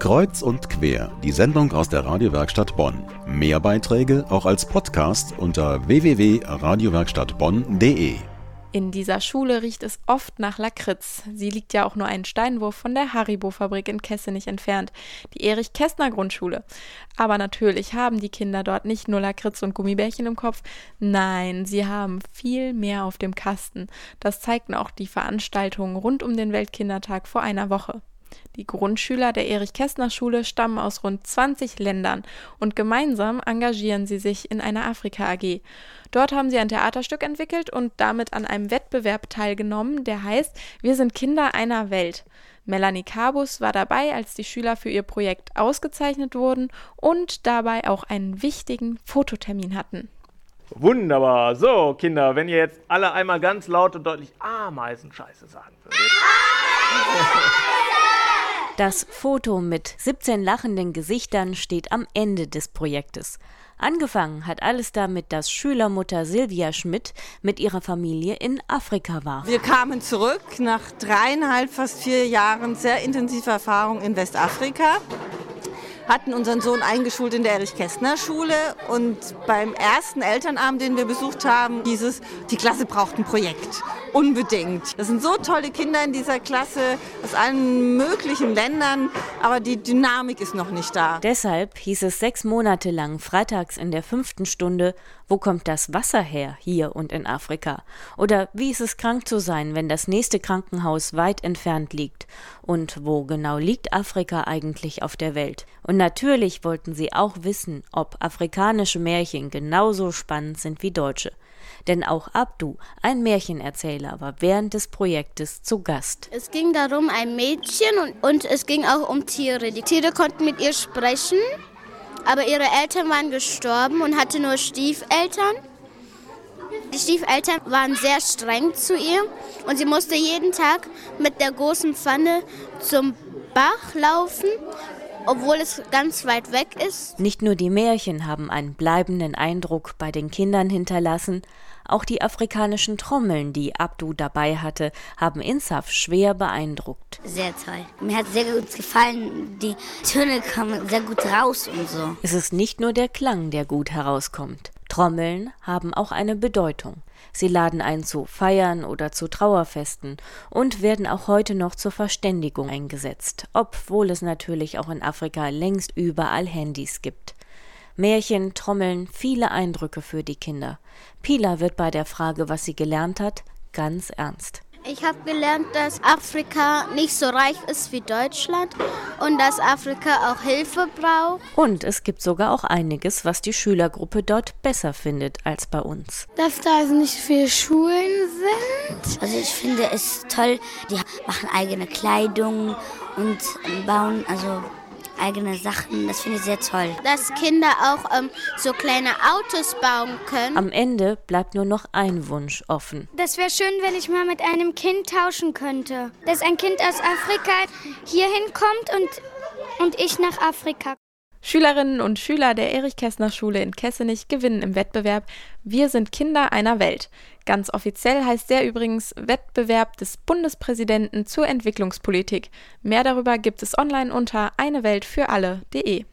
Kreuz und quer, die Sendung aus der Radiowerkstatt Bonn. Mehr Beiträge auch als Podcast unter www.radiowerkstattbonn.de. In dieser Schule riecht es oft nach Lakritz. Sie liegt ja auch nur einen Steinwurf von der Haribo-Fabrik in Kessenich entfernt, die Erich-Kästner-Grundschule. Aber natürlich haben die Kinder dort nicht nur Lakritz und Gummibärchen im Kopf, nein, sie haben viel mehr auf dem Kasten. Das zeigten auch die Veranstaltungen rund um den Weltkindertag vor einer Woche. Die Grundschüler der Erich-Kästner-Schule stammen aus rund 20 Ländern und gemeinsam engagieren sie sich in einer Afrika-AG. Dort haben sie ein Theaterstück entwickelt und damit an einem Wettbewerb teilgenommen, der heißt Wir sind Kinder einer Welt. Melanie Cabus war dabei, als die Schüler für ihr Projekt ausgezeichnet wurden und dabei auch einen wichtigen Fototermin hatten. Wunderbar. So, Kinder, wenn ihr jetzt alle einmal ganz laut und deutlich Ameisenscheiße sagen würdet. Das Foto mit 17 lachenden Gesichtern steht am Ende des Projektes. Angefangen hat alles damit, dass Schülermutter Silvia Schmidt mit ihrer Familie in Afrika war. Wir kamen zurück nach dreieinhalb, fast vier Jahren sehr intensiver Erfahrung in Westafrika hatten unseren Sohn eingeschult in der Erich-Kästner-Schule und beim ersten Elternabend, den wir besucht haben, hieß es, die Klasse braucht ein Projekt. Unbedingt. Das sind so tolle Kinder in dieser Klasse aus allen möglichen Ländern, aber die Dynamik ist noch nicht da. Deshalb hieß es sechs Monate lang freitags in der fünften Stunde, wo kommt das Wasser her hier und in Afrika? Oder wie ist es krank zu sein, wenn das nächste Krankenhaus weit entfernt liegt? Und wo genau liegt Afrika eigentlich auf der Welt? Und natürlich wollten sie auch wissen, ob afrikanische Märchen genauso spannend sind wie deutsche. Denn auch Abdu, ein Märchenerzähler, war während des Projektes zu Gast. Es ging darum, ein Mädchen und, und es ging auch um Tiere. Die Tiere konnten mit ihr sprechen, aber ihre Eltern waren gestorben und hatte nur Stiefeltern. Die Stiefeltern waren sehr streng zu ihr und sie musste jeden Tag mit der großen Pfanne zum Bach laufen obwohl es ganz weit weg ist. Nicht nur die Märchen haben einen bleibenden Eindruck bei den Kindern hinterlassen, auch die afrikanischen Trommeln, die Abdu dabei hatte, haben Insaf schwer beeindruckt. Sehr toll. Mir hat sehr gut gefallen. Die Töne kommen sehr gut raus und so. Es ist nicht nur der Klang, der gut herauskommt. Trommeln haben auch eine Bedeutung. Sie laden ein zu Feiern oder zu Trauerfesten und werden auch heute noch zur Verständigung eingesetzt, obwohl es natürlich auch in Afrika längst überall Handys gibt. Märchen, Trommeln, viele Eindrücke für die Kinder. Pila wird bei der Frage, was sie gelernt hat, ganz ernst. Ich habe gelernt, dass Afrika nicht so reich ist wie Deutschland und dass Afrika auch Hilfe braucht. Und es gibt sogar auch einiges, was die Schülergruppe dort besser findet als bei uns. Dass da also nicht viele Schulen sind. Also ich finde es toll, die machen eigene Kleidung und bauen also eigene Sachen. Das finde ich sehr toll. Dass Kinder auch ähm, so kleine Autos bauen können. Am Ende bleibt nur noch ein Wunsch offen. Das wäre schön, wenn ich mal mit einem Kind tauschen könnte. Dass ein Kind aus Afrika hierhin kommt und, und ich nach Afrika. Schülerinnen und Schüler der Erich-Kästner-Schule in Kessenich gewinnen im Wettbewerb Wir sind Kinder einer Welt. Ganz offiziell heißt der übrigens Wettbewerb des Bundespräsidenten zur Entwicklungspolitik. Mehr darüber gibt es online unter eineweltfüralle.de.